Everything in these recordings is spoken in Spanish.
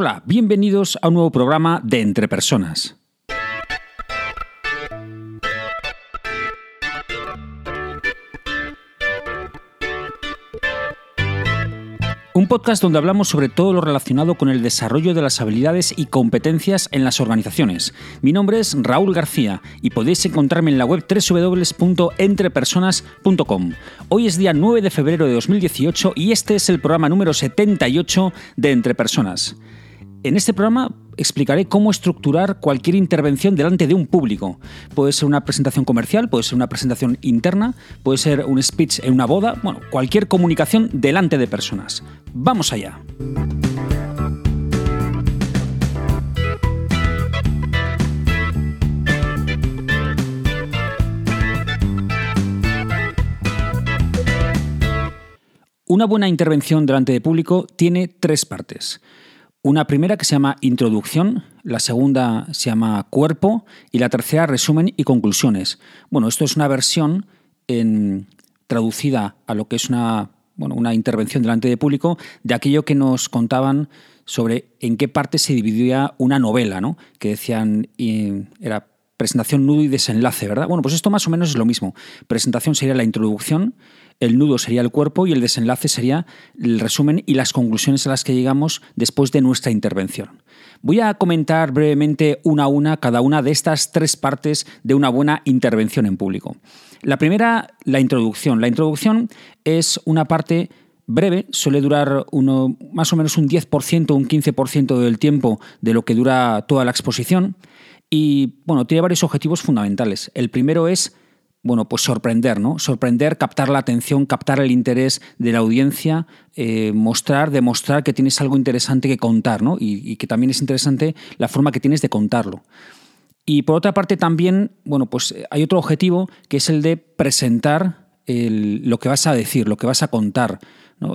Hola, bienvenidos a un nuevo programa de Entre Personas. Un podcast donde hablamos sobre todo lo relacionado con el desarrollo de las habilidades y competencias en las organizaciones. Mi nombre es Raúl García y podéis encontrarme en la web www.entrepersonas.com. Hoy es día 9 de febrero de 2018 y este es el programa número 78 de Entre Personas. En este programa explicaré cómo estructurar cualquier intervención delante de un público. Puede ser una presentación comercial, puede ser una presentación interna, puede ser un speech en una boda, bueno, cualquier comunicación delante de personas. Vamos allá. Una buena intervención delante de público tiene tres partes. Una primera que se llama introducción, la segunda se llama cuerpo y la tercera resumen y conclusiones. Bueno, esto es una versión traducida a lo que es una, una intervención delante de público de aquello que nos contaban sobre en qué parte se dividía una novela, ¿no? que decían, era presentación, nudo y desenlace, ¿verdad? Bueno, pues esto más o menos es lo mismo. Presentación sería la introducción, el nudo sería el cuerpo y el desenlace sería el resumen y las conclusiones a las que llegamos después de nuestra intervención. Voy a comentar brevemente una a una cada una de estas tres partes de una buena intervención en público. La primera, la introducción. La introducción es una parte breve, suele durar uno, más o menos un 10% o un 15% del tiempo de lo que dura toda la exposición y bueno, tiene varios objetivos fundamentales. El primero es bueno, pues sorprender, ¿no? Sorprender, captar la atención, captar el interés de la audiencia, eh, mostrar, demostrar que tienes algo interesante que contar, ¿no? Y, que también es interesante la forma que tienes de contarlo. Y por otra parte también, bueno, pues hay otro objetivo que es el de presentar lo que vas a decir, lo que vas a contar.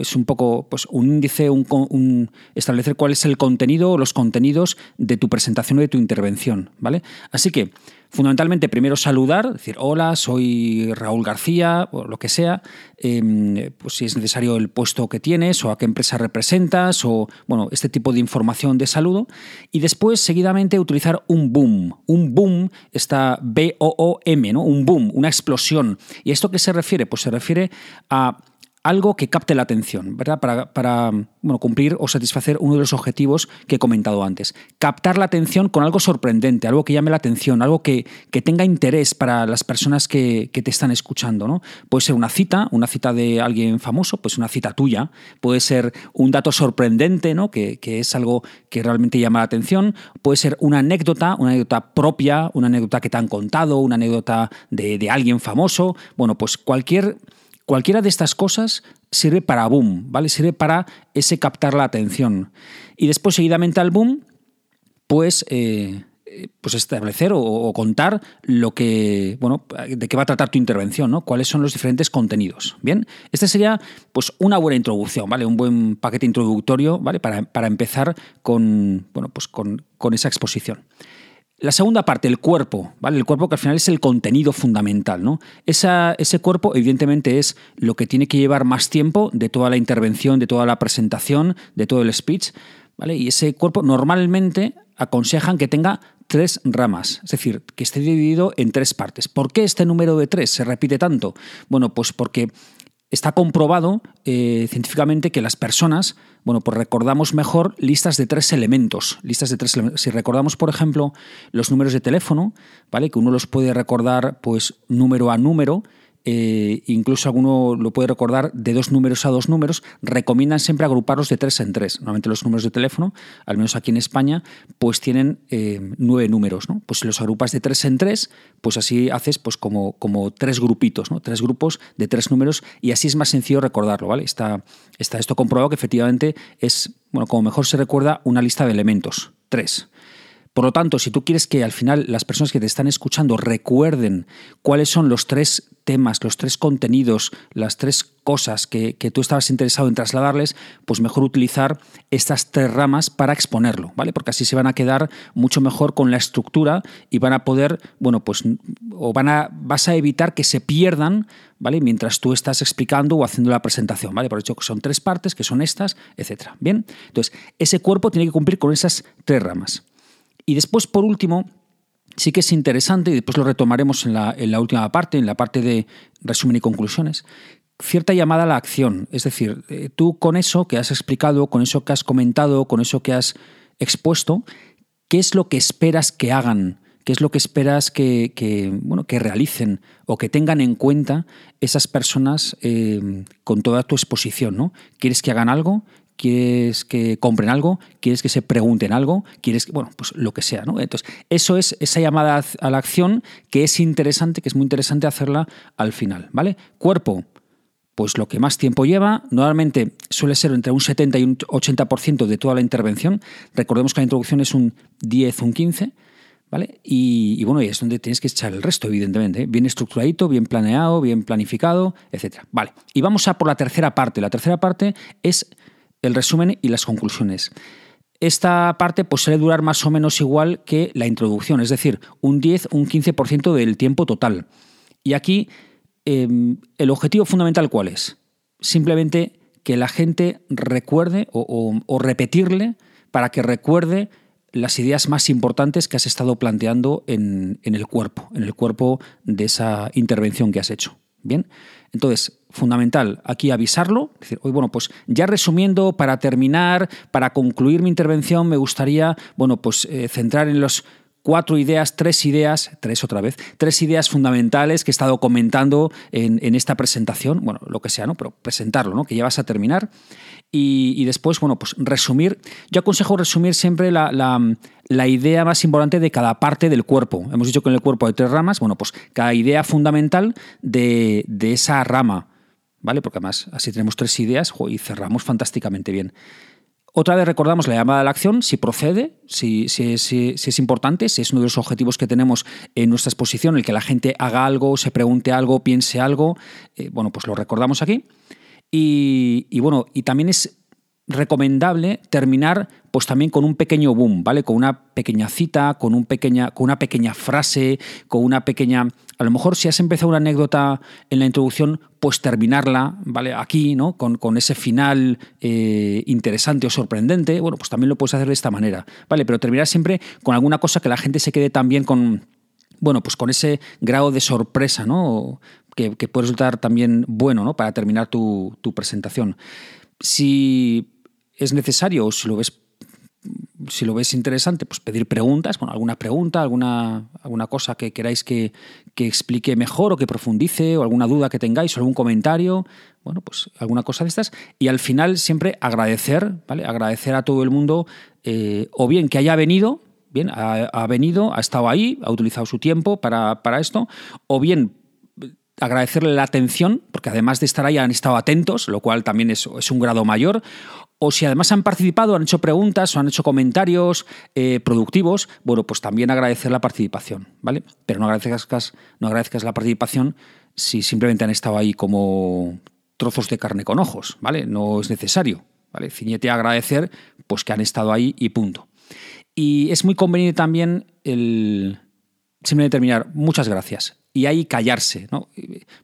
Es un poco pues, un índice, un, establecer cuál es el contenido o los contenidos de tu presentación o de tu intervención. ¿vale? Así que Fundamentalmente, primero saludar, decir hola, soy Raúl García, o lo que sea, em, pues si es necesario el puesto que tienes o a qué empresa representas, o bueno, este tipo de información de saludo. Y después, seguidamente, utilizar un boom. Un boom está B-O-O-M, ¿no? Un boom, una explosión. ¿Y esto qué se refiere? Pues se refiere a algo que capte la atención, ¿verdad? Para, bueno, cumplir o satisfacer uno de los objetivos que he comentado antes. Captar la atención con algo sorprendente, algo que llame la atención, algo que, tenga interés para las personas que, te están escuchando. ¿no? Puede ser una cita, una cita de alguien famoso, pues una cita tuya. Puede ser un dato sorprendente, ¿no? que, es algo que realmente llama la atención. Puede ser una anécdota, una anécdota propia, una anécdota que te han contado, una anécdota de, de alguien famoso. Bueno, pues cualquier Cualquiera de estas cosas sirve para boom, ¿vale? Sirve para ese captar la atención. Y después, seguidamente al boom, pues, eh, pues establecer o, contar lo que, bueno, de qué va a tratar tu intervención, ¿no? Cuáles son los diferentes contenidos. Bien, esta sería, pues, una buena introducción, ¿vale? Un buen paquete introductorio, ¿vale? Para, para empezar con, bueno, pues con, con esa exposición. La segunda parte, el cuerpo, ¿vale? El cuerpo que al final es el contenido fundamental, ¿no? ese cuerpo, evidentemente, es lo que tiene que llevar más tiempo de toda la intervención, de toda la presentación, de todo el speech, ¿vale? Y ese cuerpo normalmente aconsejan que tenga tres ramas, es decir, que esté dividido en tres partes. ¿Por qué este número de tres se repite tanto? Bueno, pues porque Está comprobado eh, científicamente que las personas, bueno, pues recordamos mejor listas de tres elementos. Listas de tres Si recordamos, por ejemplo, los números de teléfono, ¿vale? Que uno los puede recordar, pues, número a número, eh, incluso alguno lo puede recordar de dos números a dos números, recomiendan siempre agruparlos de tres en tres. Normalmente los números de teléfono, al menos aquí en España, pues tienen eh, nueve números. ¿no? Pues si los agrupas de tres en tres, pues así haces pues como, como tres grupitos, ¿no? tres grupos de tres números y así es más sencillo recordarlo. ¿vale? Está, está esto comprobado que efectivamente es, bueno, como mejor se recuerda, una lista de elementos, tres. Por lo tanto, si tú quieres que al final las personas que te están escuchando recuerden cuáles son los tres temas, los tres contenidos, las tres cosas que, tú estabas interesado en trasladarles, pues mejor utilizar estas tres ramas para exponerlo, ¿vale? Porque así se van a quedar mucho mejor con la estructura y van a poder, bueno, pues, o van a, vas a evitar que se pierdan, ¿vale? Mientras tú estás explicando o haciendo la presentación, ¿vale? Por hecho que son tres partes, que son estas, etcétera. Bien, entonces, ese cuerpo tiene que cumplir con esas tres ramas. Y después, por último, sí que es interesante, y después lo retomaremos en la, en la última parte, en la parte de resumen y conclusiones, cierta llamada a la acción. Es decir, eh, tú con eso que has explicado, con eso que has comentado, con eso que has expuesto, ¿qué es lo que esperas que hagan? ¿Qué es lo que esperas que, bueno, que realicen o que tengan en cuenta esas personas eh, con toda tu exposición? ¿no? ¿Quieres que hagan algo? Quieres que compren algo, quieres que se pregunten algo, quieres que, bueno, pues lo que sea, ¿no? Entonces, eso es esa llamada a la acción que es interesante, que es muy interesante hacerla al final, ¿vale? Cuerpo, pues lo que más tiempo lleva, normalmente suele ser entre un 70 y un 80% de toda la intervención. Recordemos que la introducción es un 10, un 15, ¿vale? Y, bueno, y es donde tienes que echar el resto, evidentemente. ¿eh? Bien estructuradito, bien planeado, bien planificado, etc. Vale, y vamos a por la tercera parte. La tercera parte es el resumen y las conclusiones. Esta parte pues, suele durar más o menos igual que la introducción, es decir, un 10, un 15% del tiempo total. Y aquí em, el objetivo fundamental cuál es? Simplemente que la gente recuerde o, repetirle para que recuerde las ideas más importantes que has estado planteando en, en el cuerpo, en el cuerpo de esa intervención que has hecho. Bien, entonces, fundamental aquí avisarlo, decir, bueno, pues ya resumiendo para terminar, para concluir mi intervención, me gustaría, bueno, pues eh, centrar en los cuatro ideas, tres ideas, tres otra vez, tres ideas fundamentales que he estado comentando en, esta presentación, bueno, lo que sea, ¿no? Pero presentarlo, ¿no? Que ya vas a terminar. Y, después, bueno, pues resumir. Yo aconsejo resumir siempre la, la, idea más importante de cada parte del cuerpo. Hemos dicho que en el cuerpo hay tres ramas, bueno, pues cada idea fundamental de, de esa rama. ¿Vale? Porque además así tenemos tres ideas y cerramos fantásticamente bien. Otra vez recordamos la llamada a la acción, si procede, si, es importante, si es uno de los objetivos que tenemos en nuestra exposición, el que la gente haga algo, se pregunte algo, piense algo, eh, bueno, pues lo recordamos aquí. Y, y bueno, y también es recomendable terminar pues también con un pequeño boom, ¿vale? Con una pequeña cita, con, un pequeña, con una pequeña frase, con una pequeña... A lo mejor si has empezado una anécdota en la introducción, pues terminarla, ¿vale? Aquí, ¿no? Con, con ese final eh, interesante o sorprendente, bueno, pues también lo puedes hacer de esta manera, ¿vale? Pero terminar siempre con alguna cosa que la gente se quede también con... Bueno, pues con ese grado de sorpresa, ¿no? Que, puede resultar también bueno, ¿no? Para terminar tu, tu presentación. Si es necesario, si lo ves si lo ves interesante, pues pedir preguntas, bueno, alguna pregunta, alguna, alguna cosa que queráis que, explique mejor o que profundice, o alguna duda que tengáis, o algún comentario, bueno, pues alguna cosa de estas. Y al final siempre agradecer, ¿vale? Agradecer a todo el mundo, eh, o bien que haya venido, bien, ha, venido, ha estado ahí, ha utilizado su tiempo para, para esto, o bien agradecerle la atención, porque además de estar ahí han estado atentos, lo cual también es un grado mayor, o si además han participado, han hecho preguntas o han hecho comentarios eh, productivos, bueno, pues también agradecer la participación, ¿vale? Pero no agradezcas, no agradezcas la participación si simplemente han estado ahí como trozos de carne con ojos, ¿vale? No es necesario, ¿vale? Ciñete a agradecer pues que han estado ahí y punto. Y es muy conveniente también el simplemente terminar, muchas gracias y ahí callarse. ¿no?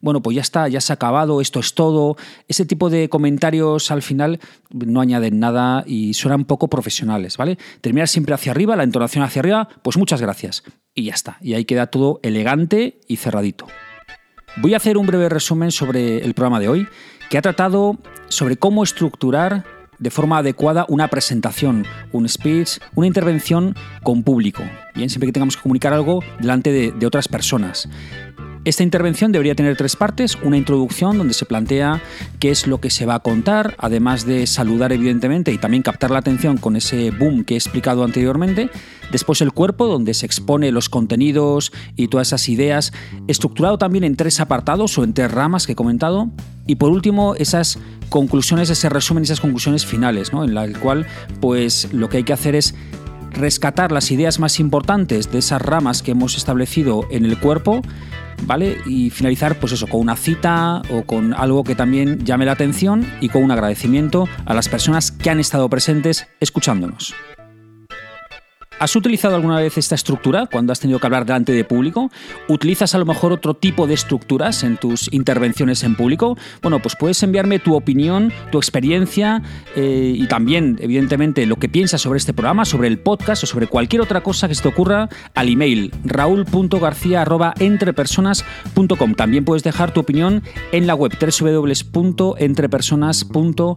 Bueno, pues ya está, ya se ha acabado, esto es todo. Ese tipo de comentarios al final no añaden nada y suenan poco profesionales, ¿vale? Terminar siempre hacia arriba, la entonación hacia arriba, pues muchas gracias. Y ya está. Y ahí queda todo elegante y cerradito. Voy a hacer un breve resumen sobre el programa de hoy, que ha tratado sobre cómo estructurar de forma adecuada una presentación, un speech, una intervención con público. Bien, siempre que tengamos que comunicar algo delante de, otras personas. Esta intervención debería tener tres partes, una introducción donde se plantea qué es lo que se va a contar, además de saludar evidentemente y también captar la atención con ese boom que he explicado anteriormente, después el cuerpo donde se expone los contenidos y todas esas ideas, estructurado también en tres apartados o en tres ramas que he comentado, y por último esas conclusiones, ese resumen, esas conclusiones finales, ¿no? en la cual pues lo que hay que hacer es rescatar las ideas más importantes de esas ramas que hemos establecido en el cuerpo, ¿vale? Y finalizar, pues eso, con una cita o con algo que también llame la atención y con un agradecimiento a las personas que han estado presentes escuchándonos. ¿Has utilizado alguna vez esta estructura cuando has tenido que hablar delante de público? ¿Utilizas a lo mejor otro tipo de estructuras en tus intervenciones en público? Bueno, pues puedes enviarme tu opinión, tu experiencia eh, y también, evidentemente, lo que piensas sobre este programa, sobre el podcast o sobre cualquier otra cosa que se te ocurra al email raúl.garcía.entrepersonas.com. También puedes dejar tu opinión en la web www.entrepersonas.com